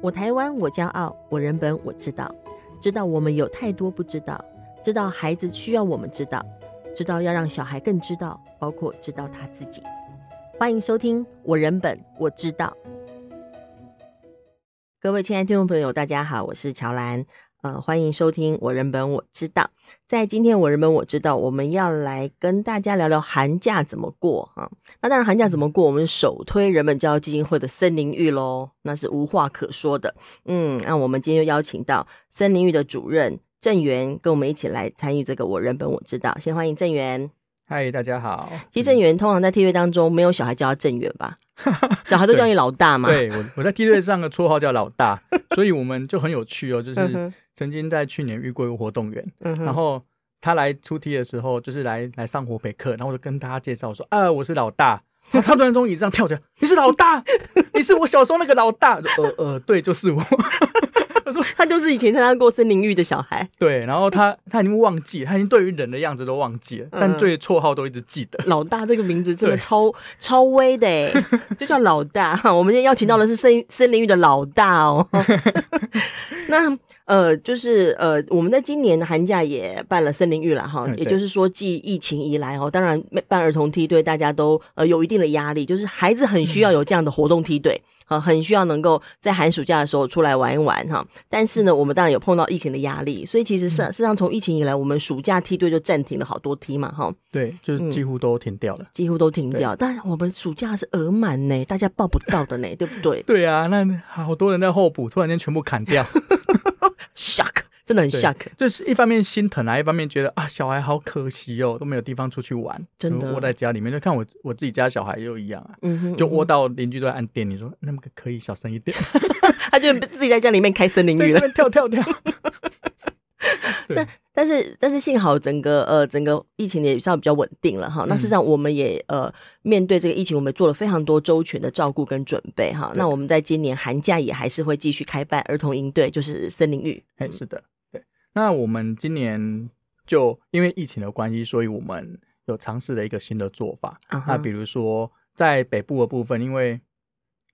我台湾，我骄傲；我人本，我知道。知道我们有太多不知道，知道孩子需要我们知道，知道要让小孩更知道，包括知道他自己。欢迎收听《我人本我知道》。各位亲爱的听众朋友，大家好，我是乔兰。呃，欢迎收听我人本我知道。在今天我人本我知道，我们要来跟大家聊聊寒假怎么过哈。那当然，寒假怎么过，我们首推人本教育基金会的森林浴喽，那是无话可说的。嗯，那我们今天又邀请到森林浴的主任郑源，跟我们一起来参与这个我人本我知道。先欢迎郑源。嗨，大家好。其实郑源通常在梯队当中没有小孩叫他郑源吧？小孩都叫你老大嘛。对，我我在梯队上的绰号叫老大，所以我们就很有趣哦，就是。曾经在去年遇过一个活动员，嗯、然后他来出题的时候，就是来来上活培课，然后我就跟大家介绍说：“啊，我是老大。”他突然从椅子上跳起来：“你是老大？你是我小时候那个老大？”呃呃，对，就是我。他说：“他就是以前参加过森林浴的小孩。”对，然后他他已经忘记，他已经对于人的样子都忘记了，嗯、但对绰号都一直记得。老大这个名字真的超超威的哎，就叫老大。我们今天邀请到的是森森林浴的老大哦。那。呃，就是呃，我们在今年的寒假也办了森林浴了哈，也就是说，继疫情以来哦，当然办儿童梯队，大家都呃有一定的压力，就是孩子很需要有这样的活动梯队啊，很需要能够在寒暑假的时候出来玩一玩哈。但是呢，我们当然有碰到疫情的压力，所以其实事实上从疫情以来，我们暑假梯队就暂停了好多梯嘛哈。对，就是几乎都停掉了，几乎都停掉。但我们暑假是额满呢，大家报不到的呢，对不对？对啊，那好多人在候补，突然间全部砍掉。真的很 shock，就是一方面心疼啊，一方面觉得啊，小孩好可惜哦，都没有地方出去玩，真的窝在家里面。就看我我自己家小孩又一样啊，嗯哼，就窝到邻居都在按电，你说那么可以小声一点，他就自己在家里面开森林浴了，跳跳跳。但但是但是幸好整个呃整个疫情也算比较稳定了哈。那事实上我们也呃面对这个疫情，我们做了非常多周全的照顾跟准备哈。那我们在今年寒假也还是会继续开办儿童营队，就是森林浴。哎，是的，对。那我们今年就因为疫情的关系，所以我们有尝试了一个新的做法。Uh huh. 那比如说在北部的部分，因为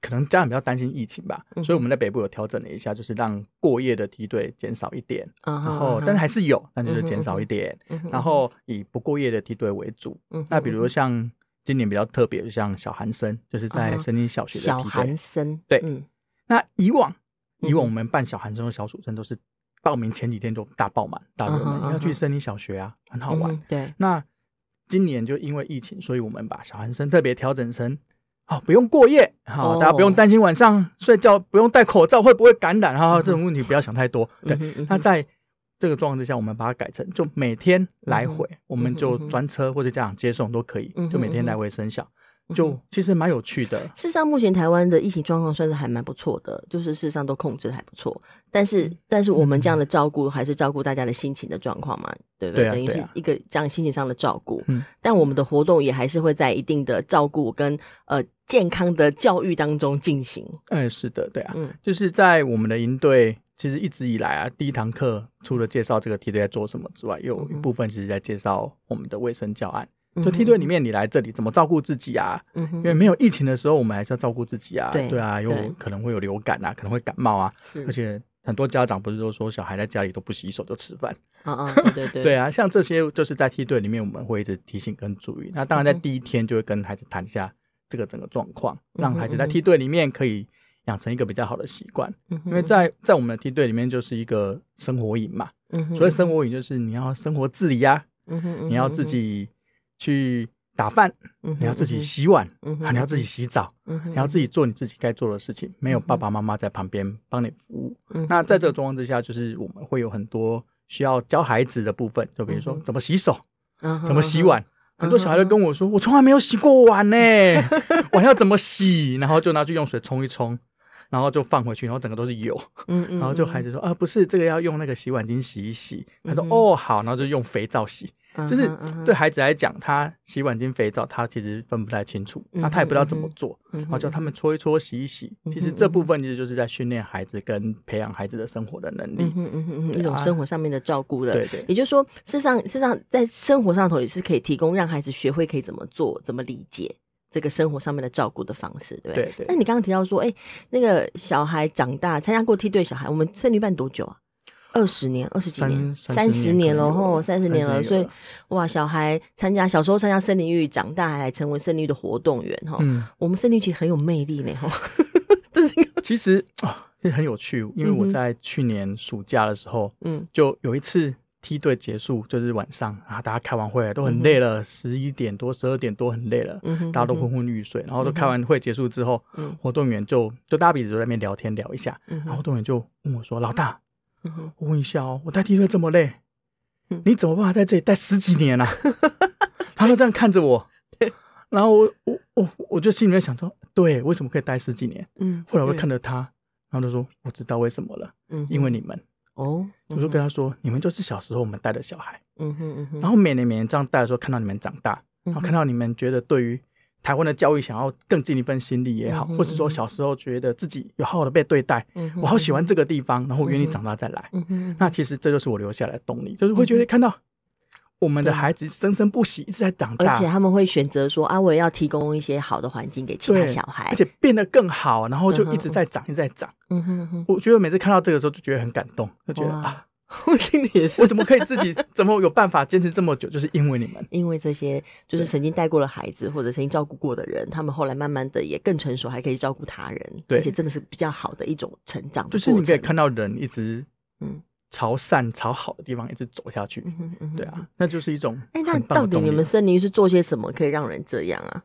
可能家长比较担心疫情吧，所以我们在北部有调整了一下，就是让过夜的梯队减少一点，然后但是还是有，但就是减少一点，然后以不过夜的梯队为主。那比如像今年比较特别，就像小寒生，就是在森林小学的梯队。小寒生，对，嗯、那以往以往我们办小寒生和小暑生都是报名前几天就大爆满，大热门，要去森林小学啊，很好玩。嗯、对，那今年就因为疫情，所以我们把小寒生特别调整成。好，不用过夜，好，大家不用担心晚上睡觉不用戴口罩会不会感染哈，这种问题不要想太多。对，那在这个状况之下，我们把它改成就每天来回，我们就专车或者家长接送都可以，就每天来回生小。就其实蛮有趣的。事实上，目前台湾的疫情状况算是还蛮不错的，就是事实上都控制还不错。但是，但是我们这样的照顾还是照顾大家的心情的状况嘛，对不对？等于是一个这样心情上的照顾。嗯。但我们的活动也还是会在一定的照顾跟呃健康的教育当中进行。哎，是的，对啊。嗯。就是在我们的营队，其实一直以来啊，第一堂课除了介绍这个梯队在做什么之外，有一部分其实在介绍我们的卫生教案。就梯队里面，你来这里怎么照顾自己啊？因为没有疫情的时候，我们还是要照顾自己啊。对对啊，有可能会有流感啊，可能会感冒啊。是，而且很多家长不是都说小孩在家里都不洗手就吃饭？啊啊，对对对。对啊，像这些就是在梯队里面，我们会一直提醒跟注意。那当然，在第一天就会跟孩子谈一下这个整个状况，让孩子在梯队里面可以养成一个比较好的习惯。嗯，因为在在我们的梯队里面就是一个生活营嘛。嗯哼，所以生活营就是你要生活自理呀。嗯哼，你要自己。去打饭，你要自己洗碗，啊，你要自己洗澡，你要自己做你自己该做的事情，没有爸爸妈妈在旁边帮你服务。那在这个状况之下，就是我们会有很多需要教孩子的部分，就比如说怎么洗手，怎么洗碗。很多小孩都跟我说，我从来没有洗过碗呢，碗要怎么洗？然后就拿去用水冲一冲，然后就放回去，然后整个都是油。嗯 然后就孩子说啊，不是这个要用那个洗碗巾洗一洗。他说哦好，然后就用肥皂洗。就是对孩子来讲，他洗碗巾、肥皂，他其实分不太清楚，那他也不知道怎么做，然后叫他们搓一搓、洗一洗。其实这部分其实就是在训练孩子跟培养孩子的生活的能力，嗯嗯嗯一种生活上面的照顾的。对对，也就是说，事实上，事实上，在生活上头也是可以提供让孩子学会可以怎么做、怎么理解、这个生活上面的照顾的方式，对不对？对对。那你刚刚提到说，哎，那个小孩长大参加过梯队，小孩我们圣女办多久啊？二十年，二十几年，三十年了吼，三十年了。所以哇，小孩参加小时候参加森林浴，长大还来成为森林浴的活动员哈。嗯，我们森林浴其实很有魅力呢哈。这是 其实啊，也很有趣，因为我在去年暑假的时候，嗯，就有一次梯队结束，就是晚上啊，大家开完会都很累了，十一点多、十二点多很累了，嗯，大家都昏昏欲睡，然后都开完会结束之后，嗯，活动员就就大家彼此就在那边聊天聊一下，然后活动员就问我说：“老大。”我问一下哦，我带梯队这么累，你怎么办法在这里待十几年啊？他都这样看着我，然后我我我我就心里面想说，对，为什么可以待十几年？嗯，后来我就看着他，然后他说，我知道为什么了，嗯，因为你们哦，我就跟他说，你们就是小时候我们带的小孩，嗯哼嗯哼，然后每年每年这样带的时候，看到你们长大，然后看到你们觉得对于。台湾的教育想要更尽一份心力也好，或者说小时候觉得自己有好好的被对待，我好喜欢这个地方，然后我愿意长大再来。那其实这就是我留下来的动力，就是会觉得看到我们的孩子生生不息，一直在长大，而且他们会选择说啊，我也要提供一些好的环境给其他小孩，而且变得更好，然后就一直在长，一直在长。嗯哼哼。我觉得每次看到这个时候就觉得很感动，就觉得 啊。我听你也是，我怎么可以自己怎么有办法坚持这么久？就是因为你们，因为这些就是曾经带过了孩子或者曾经照顾过的人，他们后来慢慢的也更成熟，还可以照顾他人，对，而且真的是比较好的一种成长。就是你可以看到人一直嗯朝善朝好的地方一直走下去，对啊，那就是一种哎，那到底你们森林是做些什么可以让人这样啊？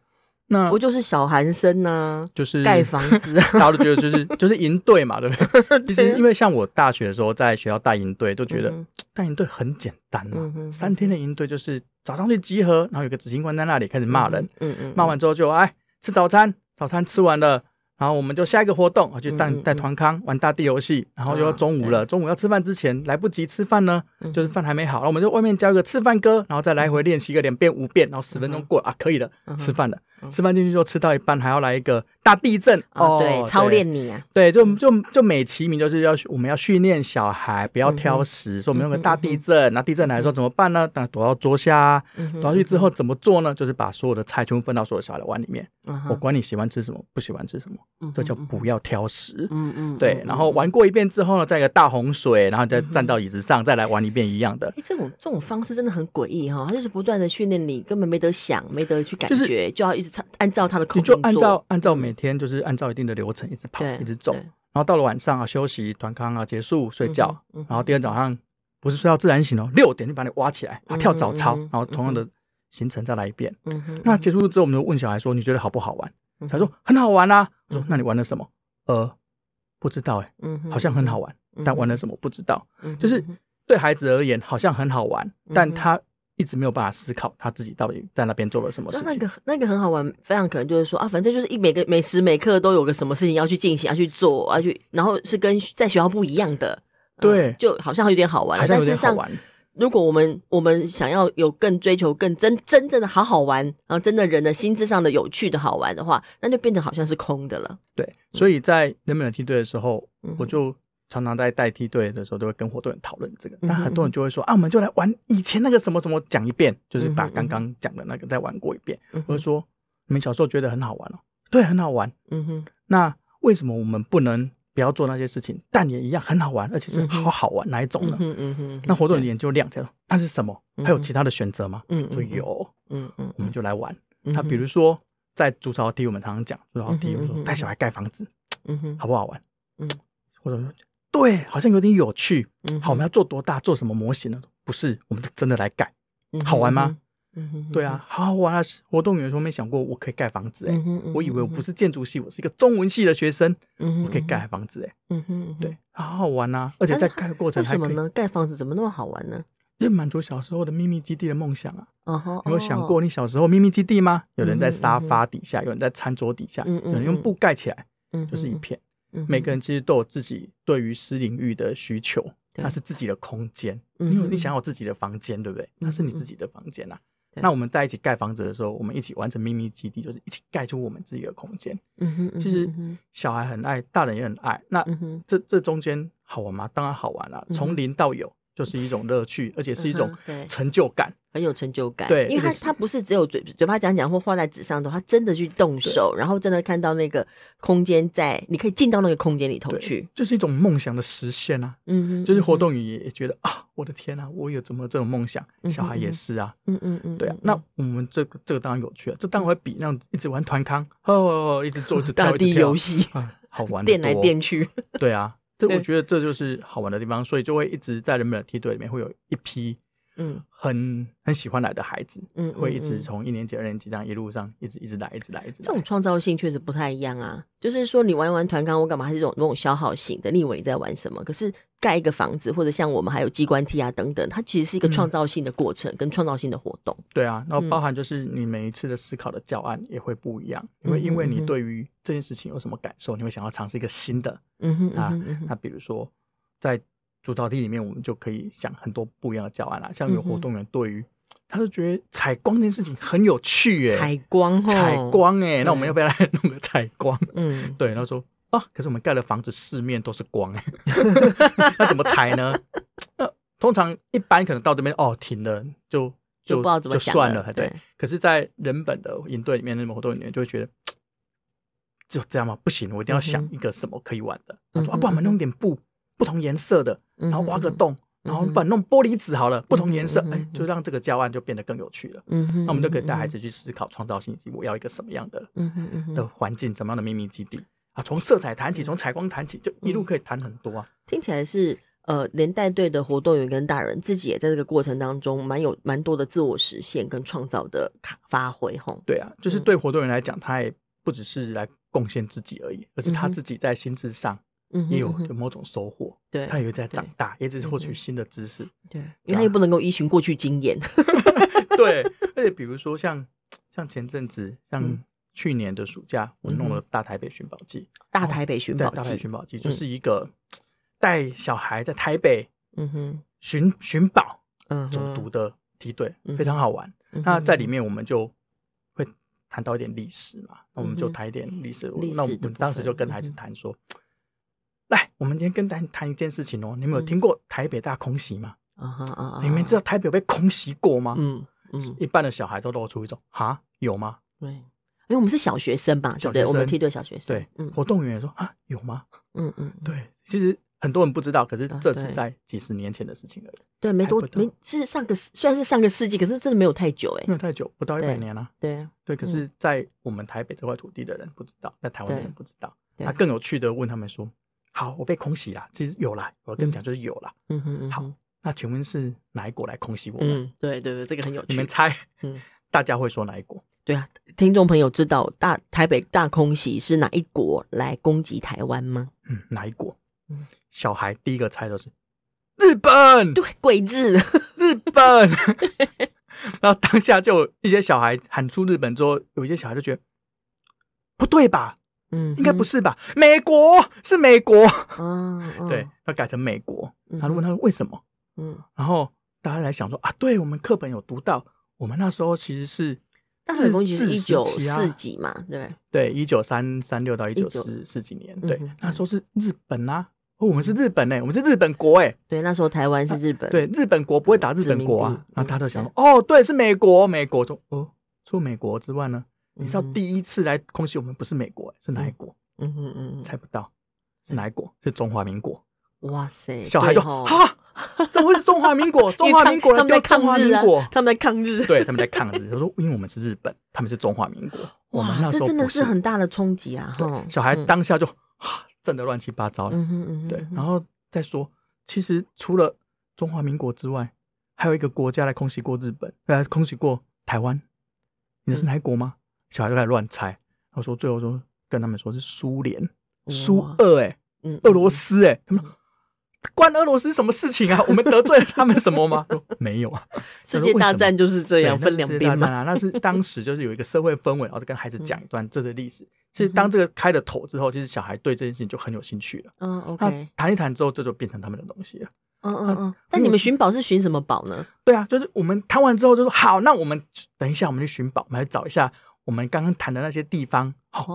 那不就是小寒生呢？就是盖房子，大家都觉得就是 就是营队嘛，对不 对？其实因为像我大学的时候在学校带营队，都觉得带营队很简单嘛。三天的营队就是早上去集合，然后有个执行官在那里开始骂人，嗯嗯，骂完之后就哎吃早餐，早餐吃完了。然后我们就下一个活动啊，就带带团康玩大地游戏，然后又要中午了。中午要吃饭之前来不及吃饭呢，就是饭还没好，然后我们就外面教一个吃饭歌，然后再来回练习个两遍五遍，然后十分钟过啊，可以了，吃饭了。吃饭进去之后吃到一半还要来一个大地震哦，对，操练你啊，对，就就就美其名就是要我们要训练小孩不要挑食，说我们用个大地震，那地震来的时候怎么办呢？那躲到桌下，躲下去之后怎么做呢？就是把所有的菜全部分到所有小孩的碗里面，我管你喜欢吃什么，不喜欢吃什么，这叫不要挑食。嗯嗯，对，然后玩过一遍之后呢，再一个大洪水，然后再站到椅子上再来玩一遍一样的。哎，这种这种方式真的很诡异哈，他就是不断的训练你，根本没得想，没得去感觉，就要一直。按照他的口，你就按照按照每天就是按照一定的流程一直跑，一直走，然后到了晚上啊休息团康啊结束睡觉，然后第二天早上不是睡到自然醒哦，六点就把你挖起来啊跳早操，然后同样的行程再来一遍。那结束之后，我们就问小孩说：“你觉得好不好玩？”他说：“很好玩啊。”我说：“那你玩了什么？”呃，不知道哎，好像很好玩，但玩了什么不知道。就是对孩子而言好像很好玩，但他。一直没有办法思考他自己到底在那边做了什么事情。那个那个很好玩，非常可能就是说啊，反正就是一每个每时每刻都有个什么事情要去进行，要去做，要去，然后是跟在学校不一样的。对，就好像有点好玩，但是上如果我们我们想要有更追求更真真正的好好玩，然后真的人的心智上的有趣的好玩的话，那就变得好像是空的了。对，所以在人本的梯队的时候，我就。常常在带梯队的时候，都会跟活动人讨论这个。但很多人就会说：“啊，我们就来玩以前那个什么什么，讲一遍，就是把刚刚讲的那个再玩过一遍。”或者说：“你们小时候觉得很好玩哦？”对，很好玩。嗯哼。那为什么我们不能不要做那些事情，但也一样很好玩，而且是好好玩哪一种呢？嗯嗯嗯。那活动人眼就亮起来，那是什么？还有其他的选择吗？嗯，说有。嗯嗯，我们就来玩。那比如说在竹巢梯，我们常常讲竹巢梯，我们说带小孩盖房子，嗯哼，好不好玩？嗯，或者说。对，好像有点有趣。好，我们要做多大？做什么模型呢？不是，我们真的来盖，好玩吗？对啊，好好玩啊！活动员说没想过我可以盖房子哎，我以为我不是建筑系，我是一个中文系的学生，我可以盖房子哎。嗯哼，对，好好玩啊！而且在盖的过程还可以呢？盖房子怎么那么好玩呢？因为满足小时候的秘密基地的梦想啊！有没有想过你小时候秘密基地吗？有人在沙发底下，有人在餐桌底下，有人用布盖起来，就是一片。每个人其实都有自己对于私领域的需求，它是自己的空间。因为你想要自己的房间，对不对？那是你自己的房间呐。那我们在一起盖房子的时候，我们一起完成秘密基地，就是一起盖出我们自己的空间。其实小孩很爱，大人也很爱。那这这中间好玩吗？当然好玩了。从零到有，就是一种乐趣，而且是一种成就感，很有成就感。对，因为他他不是只有嘴嘴巴讲讲或画在纸上的，他真的去动手，然后真的看到那个空间在，你可以进到那个空间里头去，就是一种梦想的实现啊。嗯嗯，就是活动员也觉得啊，我的天啊，我有怎么这种梦想？小孩也是啊。嗯嗯嗯，对啊。那我们这个这个当然有趣啊，这当然会比那样一直玩团康哦，一直做一直跳一直跳游戏啊好玩，电来电去。对啊。这我觉得这就是好玩的地方，所以就会一直在人们的梯队里面会有一批，嗯，很很喜欢来的孩子，嗯，会一直从一年级、二年级这样一路上一直一直来，一直来，一直来。这种创造性确实不太一样啊。就是说，你玩一玩团钢，我干嘛？还是这种那种消耗型的？你以为你在玩什么？可是盖一个房子，或者像我们还有机关梯啊等等，它其实是一个创造性的过程，跟创造性的活动。对啊，然后包含就是你每一次的思考的教案也会不一样，因为因为你对于这件事情有什么感受，你会想要尝试一个新的。嗯哼啊，那比如说。在竹草地里面，我们就可以想很多不一样的教案啦。像有活动员对于，他就觉得采光这件事情很有趣，欸，采光，采光，哎，那我们要不要来 弄个采光？嗯，对。然后说啊，可是我们盖的房子四面都是光，哎，那怎么采呢？那通常一般可能到这边哦停了，就就不知道怎么就算了，对。可是，在人本的营队里面，那么活动员就会觉得，就这样吗？不行，我一定要想一个什么可以玩的。他说啊，不然我们弄点布。不同颜色的，然后挖个洞，然后把弄玻璃纸好了，不同颜色，哎，就让这个教案就变得更有趣了。嗯哼，那我们就可以带孩子去思考创造性，以及我要一个什么样的，的环境，怎么样的秘密基地啊？从色彩谈起，从采光谈起，就一路可以谈很多啊。听起来是呃，连带队的活动员跟大人自己也在这个过程当中，蛮有蛮多的自我实现跟创造的卡发挥吼。对啊，就是对活动员来讲，他也不只是来贡献自己而已，而是他自己在心智上。也有有某种收获，对，他也会在长大，也只是获取新的知识，对，因为他又不能够依循过去经验 对，而且比如说像像前阵子，像去年的暑假，我弄了大台北寻宝记，大台北寻宝记，大台北寻宝记就是一个带小孩在台北，嗯哼，寻寻宝，嗯，走读的梯队，非常好玩。那在里面我们就会谈到一点历史嘛，那我们就谈一点历史，那我们当时就跟孩子谈说。来，我们今天跟大家谈一件事情哦。你们有听过台北大空袭吗？啊哈啊啊！你们知道台北有被空袭过吗？嗯嗯。一般的小孩都露出一种哈，有吗？对，因为我们是小学生吧，对不对？我们梯队小学生。对，活动员说啊，有吗？嗯嗯。对，其实很多人不知道，可是这是在几十年前的事情而已。对，没多没，是上个虽然是上个世纪，可是真的没有太久哎，没有太久，不到一百年了。对对，可是，在我们台北这块土地的人不知道，在台湾的人不知道。他更有趣的问他们说。好，我被空袭了。其实有啦，我跟你讲，就是有啦。嗯哼，好，那请问是哪一国来空袭我们？嗯，对对对，这个很有趣。你们猜，嗯，大家会说哪一国？对啊，听众朋友知道大台北大空袭是哪一国来攻击台湾吗？嗯，哪一国？嗯，小孩第一个猜的是日本。对，鬼子，日本。然后当下就有一些小孩喊出日本之后，有一些小孩就觉得不对吧？嗯，应该不是吧？美国是美国，嗯，对，要改成美国。他就问他为什么？嗯，然后大家来想说啊，对我们课本有读到，我们那时候其实是日治时期啊，一九四几嘛，对对，一九三三六到一九四四几年，对，那时候是日本啊，我们是日本哎，我们是日本国哎，对，那时候台湾是日本，对，日本国不会打日本国啊，然后大家都想说，哦，对，是美国，美国。中哦，除美国之外呢？你知道第一次来空袭我们不是美国，是哪一国？嗯嗯嗯，猜不到是哪一国？是中华民国。哇塞！小孩就哈，怎么会是中华民国？中华民国人在抗日啊！他们在抗日，对，他们在抗日。他说，因为我们是日本，他们是中华民国。哇，这真的是很大的冲击啊！哈，小孩当下就哈，震得乱七八糟。嗯嗯嗯，对。然后再说，其实除了中华民国之外，还有一个国家来空袭过日本，来空袭过台湾。你知道是哪一国吗？小孩就开始乱猜，他说最后说跟他们说是苏联，苏俄哎，俄罗斯哎，他们关俄罗斯什么事情啊？我们得罪了他们什么吗？说没有啊，世界大战就是这样分两边嘛。那是当时就是有一个社会氛围，然后就跟孩子讲一段这个历史。其实当这个开了头之后，其实小孩对这件事情就很有兴趣了。嗯，OK，谈一谈之后，这就变成他们的东西了。嗯嗯嗯。但你们寻宝是寻什么宝呢？对啊，就是我们谈完之后就说好，那我们等一下我们去寻宝，我们来找一下。我们刚刚谈的那些地方，好，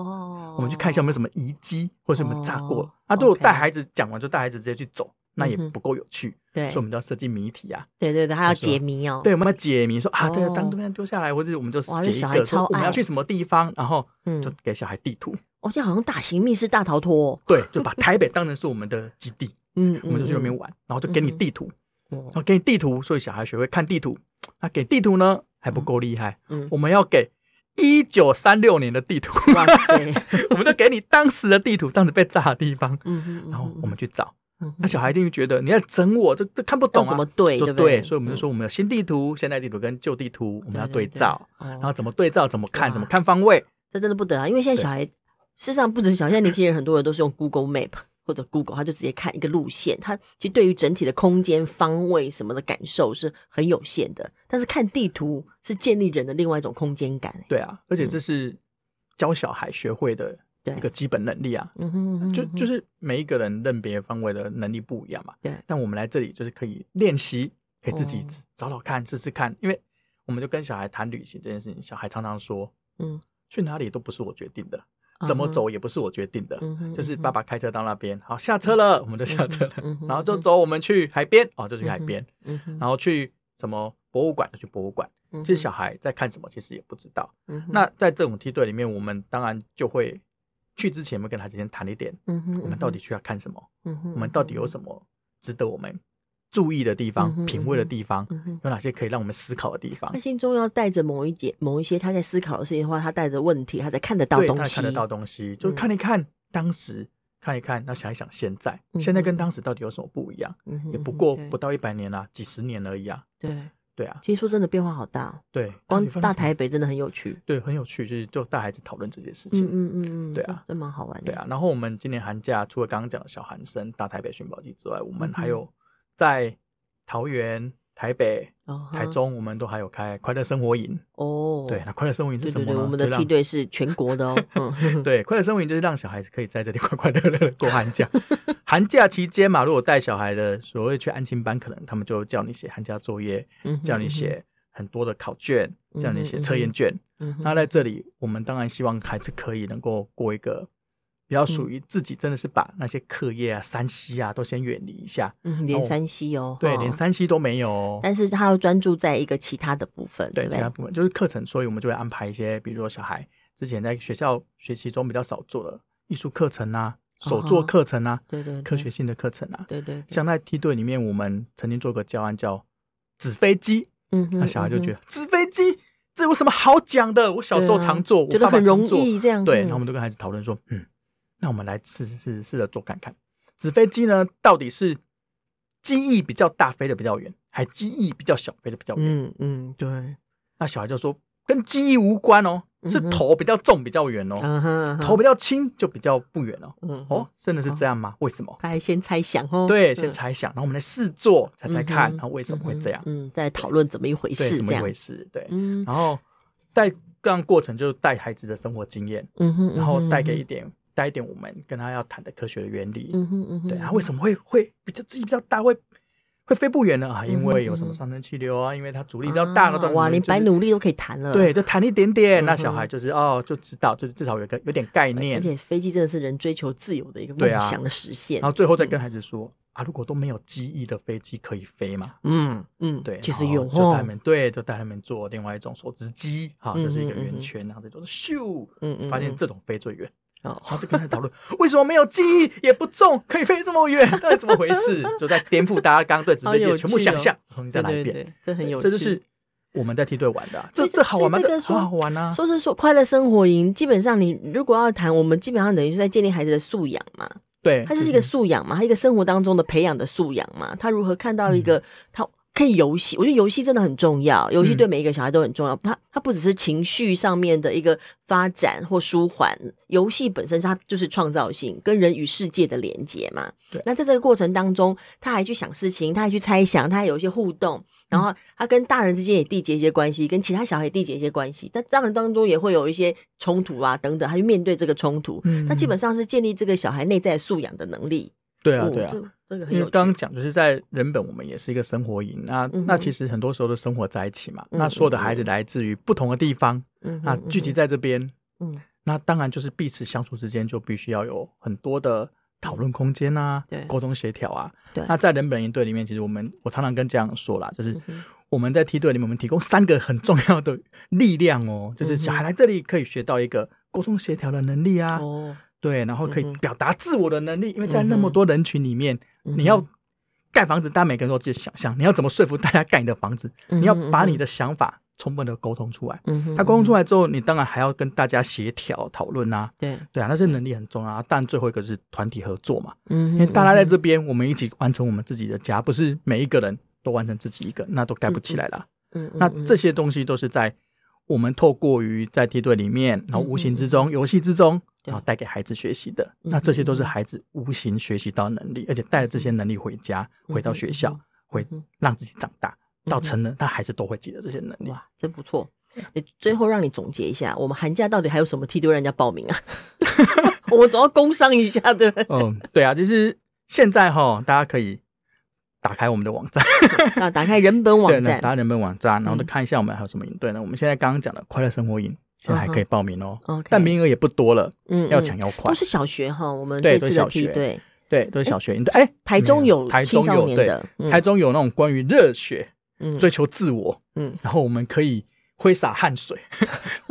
我们去看一下有没有什么遗迹或者什么炸过。啊，对我带孩子讲完，就带孩子直接去走，那也不够有趣。对，所以我们就要设计谜题啊。对对对，还要解谜哦。对，我们要解谜，说啊，对，当这边丢下来，或者我们就解一个，说我们要去什么地方，然后就给小孩地图。哦，这好像大型密室大逃脱。对，就把台北当成是我们的基地。嗯，我们就去那边玩，然后就给你地图，然后给你地图，所以小孩学会看地图。那给地图呢还不够厉害，嗯，我们要给一九三六年的地图。哇塞，我们就给你当时的地图，当时被炸的地方。嗯，然后我们去找。那小孩一定会觉得你在整我，这这看不懂啊？怎么对？就对，所以我们就说我们有新地图、现代地图跟旧地图，我们要对照，然后怎么对照？怎么看？怎么看方位？这真的不得啊！因为现在小孩，事实上不只是小孩，现在年轻人很多人都是用 Google Map 或者 Google，他就直接看一个路线，他其实对于整体的空间方位什么的感受是很有限的。但是看地图是建立人的另外一种空间感。对啊，而且这是教小孩学会的。一个基本能力啊，嗯哼，就就是每一个人认别方位的能力不一样嘛。对，但我们来这里就是可以练习，可以自己找找看，试试看。因为我们就跟小孩谈旅行这件事情，小孩常常说，嗯，去哪里都不是我决定的，怎么走也不是我决定的，就是爸爸开车到那边，好，下车了，我们就下车了，然后就走，我们去海边，哦，就去海边，然后去什么博物馆就去博物馆。其实小孩在看什么，其实也不知道。那在这种梯队里面，我们当然就会。去之前，我们跟他之间谈一点，我们到底需要看什么？我们到底有什么值得我们注意的地方、品味的地方？有哪些可以让我们思考的地方？他心中要带着某一节、某一些他在思考的事情的话，他带着问题，他在看得到东西，他看得到东西，就看一看当时，看一看，那想一想现在，现在跟当时到底有什么不一样？也不过不到一百年啊，几十年而已啊。对。对啊，其实说真的，变化好大。对，光大台北真的很有趣。对，很有趣，就是就带孩子讨论这些事情。嗯嗯嗯，对啊，真蛮好玩的。对啊，然后我们今年寒假除了刚刚讲的小寒生、大台北寻宝记之外，我们还有在桃园、台北、台中，我们都还有开快乐生活营。哦，对，那快乐生活营是什么呢？我们的梯队是全国的哦。对，快乐生活营就是让小孩子可以在这里快快乐乐的过寒假。寒假期间嘛，如果带小孩的所谓去安亲班，可能他们就叫你写寒假作业，叫你写很多的考卷，叫你写测验卷。那在这里，我们当然希望孩子可以能够过一个比较属于自己，真的是把那些课业啊、三西啊都先远离一下。嗯，连三西哦，对，连三西都没有。但是他要专注在一个其他的部分，对，其他部分就是课程，所以我们就会安排一些，比如说小孩之前在学校学习中比较少做的艺术课程啊。手作课程啊，对对，科学性的课程啊，对对。像在梯队里面，我们曾经做过教案叫纸飞机，嗯，那小孩就觉得纸飞机这有什么好讲的？我小时候常做，觉得很容易这样。对，然后我们都跟孩子讨论说，嗯，那我们来试试试试着做看看，纸飞机呢到底是机翼比较大飞的比较远，还机翼比较小飞的比较远？嗯嗯，对。那小孩就说跟机翼无关哦。是头比较重比较远哦，头比较轻就比较不远哦。哦，真的是这样吗？为什么？他还先猜想哦。对，先猜想，然后我们来试做，猜猜看，然后为什么会这样？嗯，再讨论怎么一回事，怎么一回事？对，然后带这样过程，就带孩子的生活经验，嗯哼，然后带给一点，带一点我们跟他要谈的科学的原理，嗯哼嗯哼，对，啊为什么会会比较自己比较大会？会飞不远了啊，因为有什么上升气流啊，因为它阻力比较大了。哇，你白努力都可以弹了。对，就弹一点点，那小孩就是哦，就知道，就至少有个有点概念。而且飞机真的是人追求自由的一个梦想的实现。然后最后再跟孩子说啊，如果都没有机翼的飞机可以飞嘛？嗯嗯，对，其实有，就带他们对，就带他们做另外一种手指机，哈，就是一个圆圈，然后这种咻，嗯嗯，发现这种飞最远。然后就跟他讨论，为什么没有记忆也不重，可以飞这么远？到底怎么回事？就在颠覆大家刚刚对纸飞机的全部想象。重新再来一遍，这很有趣。这就是我们在梯队玩的，这这好玩吗？这好玩啊！说是说快乐生活营，基本上你如果要谈，我们基本上等于是在建立孩子的素养嘛。对，它就是一个素养嘛，他一个生活当中的培养的素养嘛。他如何看到一个他。可以游戏，我觉得游戏真的很重要。游戏对每一个小孩都很重要。它它不只是情绪上面的一个发展或舒缓，游戏本身它就是创造性跟人与世界的连接嘛。对。那在这个过程当中，他还去想事情，他还去猜想，他还有一些互动，然后他跟大人之间也缔结一些关系，跟其他小孩也缔结一些关系。但当然当中也会有一些冲突啊等等，他去面对这个冲突。嗯。那基本上是建立这个小孩内在素养的能力。对啊，对啊，因为刚刚讲就是在人本，我们也是一个生活营。那那其实很多时候都生活在一起嘛。那所有的孩子来自于不同的地方，那聚集在这边，那当然就是彼此相处之间就必须要有很多的讨论空间啊，对，沟通协调啊。对，那在人本营队里面，其实我们我常常跟家长说啦，就是我们在梯队里面，我们提供三个很重要的力量哦，就是小孩来这里可以学到一个沟通协调的能力啊，哦，对，然后可以表达自我的能力，因为在那么多人群里面，你要盖房子，大家每个人都有自己想象，你要怎么说服大家盖你的房子？你要把你的想法。充分的沟通出来，嗯哼，他沟通出来之后，你当然还要跟大家协调讨论啊，对对啊，那些能力很重要啊。但最后一个是团体合作嘛，嗯，因为大家在这边，我们一起完成我们自己的家，不是每一个人都完成自己一个，那都盖不起来了。嗯，那这些东西都是在我们透过于在梯队里面，然后无形之中、游戏之中，然后带给孩子学习的。那这些都是孩子无形学习到能力，而且带着这些能力回家，回到学校，会让自己长大。到成人，他还是都会记得这些能力。哇，真不错！你最后让你总结一下，我们寒假到底还有什么梯队让人家报名啊？我们总要工商一下，对不对？嗯，对啊，就是现在哈，大家可以打开我们的网站，啊，打开人本网 站，打开人本网站，然后再看一下我们还有什么营队呢？我们现在刚刚讲的快乐生活营，现在还可以报名哦。但名额也不多了，嗯，要抢要快。都是小学哈，我们这次的梯队，对，都是小学。哎，台中有青少年的，台中有那种关于热血。追求自我，嗯，然后我们可以挥洒汗水，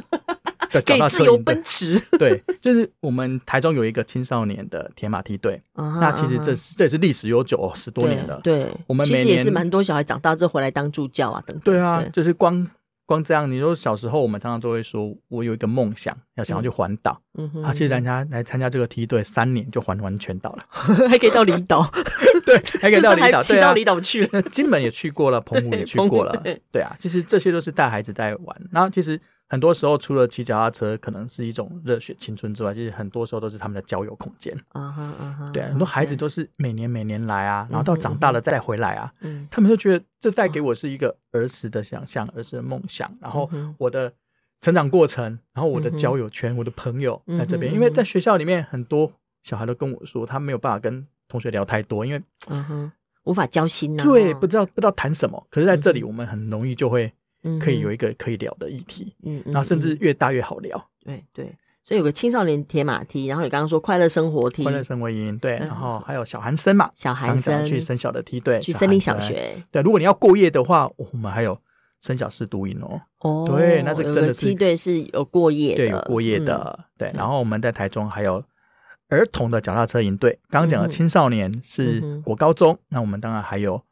可以自由奔驰。对，就是我们台中有一个青少年的铁马梯队，那其实这是这也是历史悠久，十多年了。对，我们其实也是蛮多小孩长大之后回来当助教啊，等等。对啊，就是光。光这样，你说小时候我们常常都会说，我有一个梦想，要想要去环岛。嗯哼，啊，其实人家来参加这个梯队，三年就环完全岛了，还可以到离岛。对，还可以到离岛，去到离岛去了。那 金门也去过了，澎湖也去过了。对啊，其实这些都是带孩子带玩。然后其实。很多时候，除了骑脚踏车可能是一种热血青春之外，其实很多时候都是他们的交友空间。啊哈啊哈，对，很多孩子都是每年每年来啊，然后到长大了再回来啊，嗯，他们就觉得这带给我是一个儿时的想象，儿时的梦想，然后我的成长过程，然后我的交友圈，我的朋友在这边，因为在学校里面，很多小孩都跟我说，他没有办法跟同学聊太多，因为嗯哼，无法交心呐，对，不知道不知道谈什么，可是在这里我们很容易就会。可以有一个可以聊的议题，嗯，然后甚至越大越好聊。对对，所以有个青少年铁马梯，然后你刚刚说快乐生活梯，快乐生活营，对，然后还有小寒生嘛，小寒生去生小的梯队，去森林小学。对，如果你要过夜的话，我们还有生小四读营哦。哦，对，那这个真的是梯队是有过夜的，对，有过夜的。对，然后我们在台中还有儿童的脚踏车营队。刚刚讲的青少年是国高中，那我们当然还有。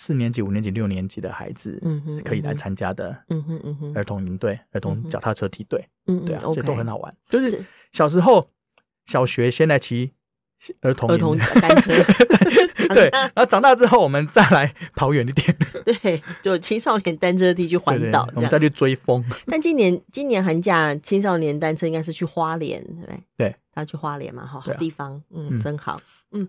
四年级、五年级、六年级的孩子，嗯可以来参加的，嗯哼嗯哼，儿童营队、儿童脚踏车梯队，嗯，对啊，这都很好玩。就是小时候小学先来骑儿童儿童单车，对，然后长大之后我们再来跑远一点，对，就青少年单车梯去环岛，我们再去追风。但今年今年寒假青少年单车应该是去花莲，对？对，他去花莲嘛，好好地方，嗯，真好，嗯。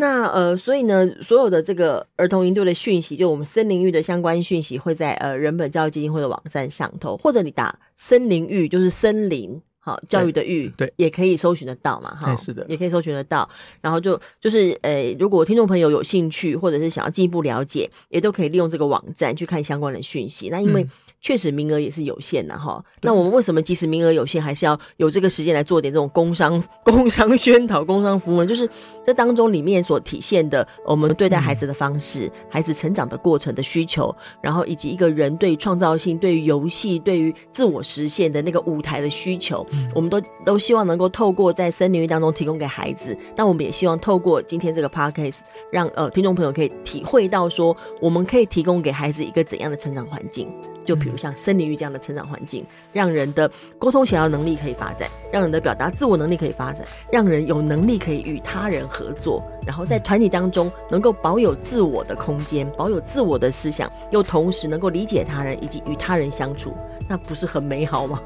那呃，所以呢，所有的这个儿童营队的讯息，就我们森林浴的相关讯息，会在呃人本教育基金会的网站上头，或者你打森林浴，就是森林好教育的育，对，也可以搜寻得到嘛，哈，是的，也可以搜寻得到。然后就就是呃，如果听众朋友有兴趣，或者是想要进一步了解，也都可以利用这个网站去看相关的讯息。那因为。嗯确实名额也是有限的哈，那我们为什么即使名额有限，还是要有这个时间来做点这种工商、工商宣导、工商服务呢？就是这当中里面所体现的，我们对待孩子的方式、嗯、孩子成长的过程的需求，然后以及一个人对于创造性、对于游戏、对于自我实现的那个舞台的需求，嗯、我们都都希望能够透过在森林浴当中提供给孩子。但我们也希望透过今天这个 podcast，让呃听众朋友可以体会到说，我们可以提供给孩子一个怎样的成长环境。就比如像森林浴这样的成长环境，让人的沟通协调能力可以发展，让人的表达自我能力可以发展，让人有能力可以与他人合作，然后在团体当中能够保有自我的空间，保有自我的思想，又同时能够理解他人以及与他人相处，那不是很美好吗？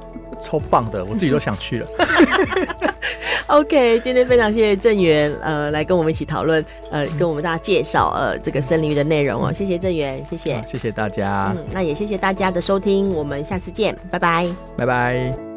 超棒的，我自己都想去了。OK，今天非常谢谢郑源，呃，来跟我们一起讨论，呃，跟我们大家介绍，呃，这个森林浴的内容哦。谢谢郑源，谢谢，谢谢大家。嗯，那也谢谢大家的收听，我们下次见，拜拜，拜拜。